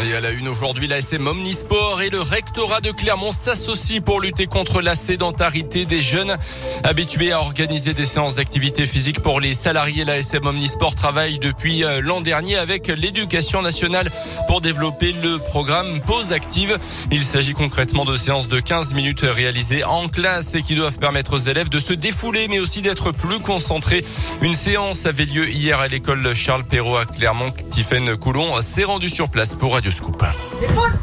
Et à la une aujourd'hui, la SM Omnisport et le rectorat de Clermont s'associent pour lutter contre la sédentarité des jeunes habitués à organiser des séances d'activité physique pour les salariés. La SM Omnisport travaille depuis euh, l'an dernier avec l'éducation nationale pour développer le programme Pause Active. Il s'agit concrètement de séances de 15 minutes réalisées en classe et qui doivent permettre aux élèves de se défouler mais aussi d'être plus concentrés. Une séance avait lieu hier à l'école Charles Perrault à Clermont. Tiffaine Coulon s'est rendu sur place pour Radio Scoop.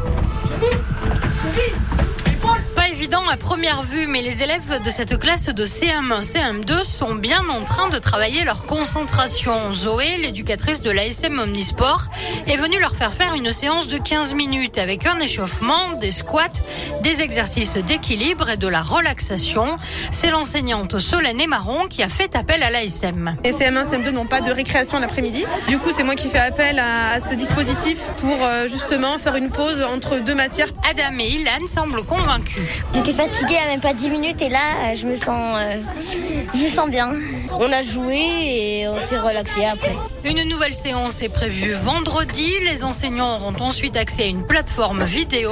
Évident à première vue, mais les élèves de cette classe de CM1, CM2 sont bien en train de travailler leur concentration. Zoé, l'éducatrice de l'ASM Omnisport, est venue leur faire faire une séance de 15 minutes avec un échauffement, des squats, des exercices d'équilibre et de la relaxation. C'est l'enseignante Solène Marron qui a fait appel à l'ASM. Les CM1, CM2 n'ont pas de récréation l'après-midi. Du coup, c'est moi qui fais appel à, à ce dispositif pour euh, justement faire une pause entre deux matières. Adam et Ilan semblent convaincus. J'étais fatiguée à même pas 10 minutes et là, euh, je me sens, euh, je me sens bien. On a joué et on s'est relaxé après. Une nouvelle séance est prévue vendredi. Les enseignants auront ensuite accès à une plateforme vidéo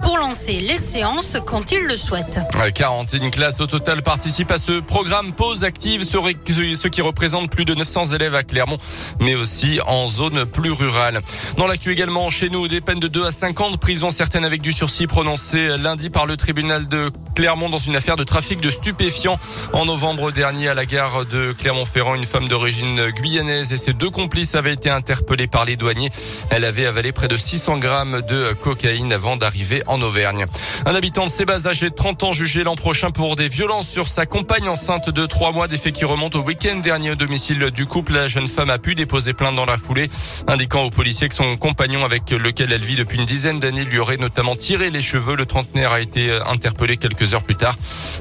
pour lancer les séances quand ils le souhaitent. 41 classes au total participent à ce programme Pause Active, ce qui représente plus de 900 élèves à Clermont, mais aussi en zone plus rurale. Dans l'actu également, chez nous, des peines de 2 à 5 ans de prison, certaines avec du sursis prononcées lundi par le tribunal de Clermont dans une affaire de trafic de stupéfiants. En novembre dernier, à la gare de Clermont-Ferrand, une femme d'origine guyanaise et ses deux complices avaient été interpellés par les douaniers. Elle avait avalé près de 600 grammes de cocaïne avant d'arriver en Auvergne. Un habitant de Sébaz, âgé de 30 ans, jugé l'an prochain pour des violences sur sa compagne enceinte de 3 mois, des faits qui remontent au week-end dernier au domicile du couple. La jeune femme a pu déposer plainte dans la foulée, indiquant aux policiers que son compagnon avec lequel elle vit depuis une dizaine d'années lui aurait notamment tiré les cheveux. Le trentenaire a été interpellé quelques heures plus tard.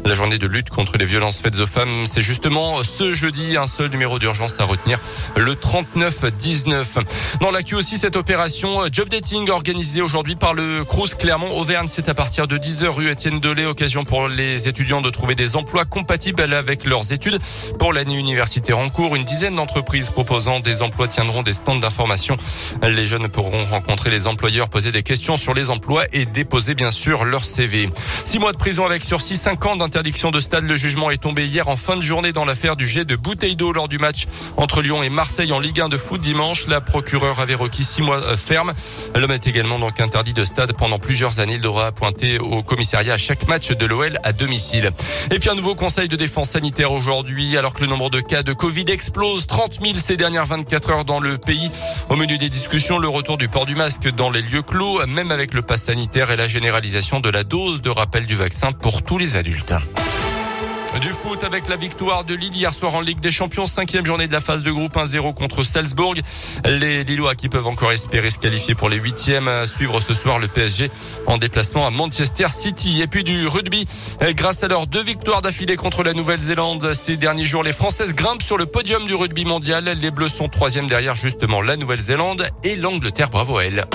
La journée de lutte contre les violences faites aux femmes, c'est justement ce jeudi un seul numéro d'urgence à retenir, le 3919. Dans l'actu aussi, cette opération Job Dating organisée aujourd'hui par le Crous Clermont Auvergne, c'est à partir de 10h rue Étienne Delay, occasion pour les étudiants de trouver des emplois compatibles avec leurs études. Pour l'année universitaire en cours, une dizaine d'entreprises proposant des emplois tiendront des stands d'information. Les jeunes pourront rencontrer les employeurs, poser des questions sur les emplois et déposer bien sûr leur CV. Six mois de prison avec sursis, cinq ans d'interdiction de stade. Le jugement est tombé hier en fin de journée dans l'affaire du jet de bouteille d'eau lors du match entre Lyon et Marseille en Ligue 1 de foot dimanche. La procureure avait requis six mois euh, ferme. L'homme est également donc interdit de stade pendant plusieurs années. Il devra pointer au commissariat à chaque match de l'OL à domicile. Et puis un nouveau conseil de défense sanitaire aujourd'hui, alors que le nombre de cas de Covid explose. 30 000 ces dernières 24 heures dans le pays. Au menu des discussions, le retour du port du masque dans les lieux clos, même avec le pass sanitaire et la généralisation de la dose de rappel du vaccin pour tous les adultes. Du foot avec la victoire de Lille hier soir en Ligue des Champions, cinquième journée de la phase de groupe 1-0 contre Salzbourg. Les Lillois qui peuvent encore espérer se qualifier pour les huitièmes, suivre ce soir le PSG en déplacement à Manchester City. Et puis du rugby, grâce à leurs deux victoires d'affilée contre la Nouvelle-Zélande ces derniers jours, les Françaises grimpent sur le podium du rugby mondial. Les Bleus sont troisième derrière justement la Nouvelle-Zélande et l'Angleterre. Bravo à elles.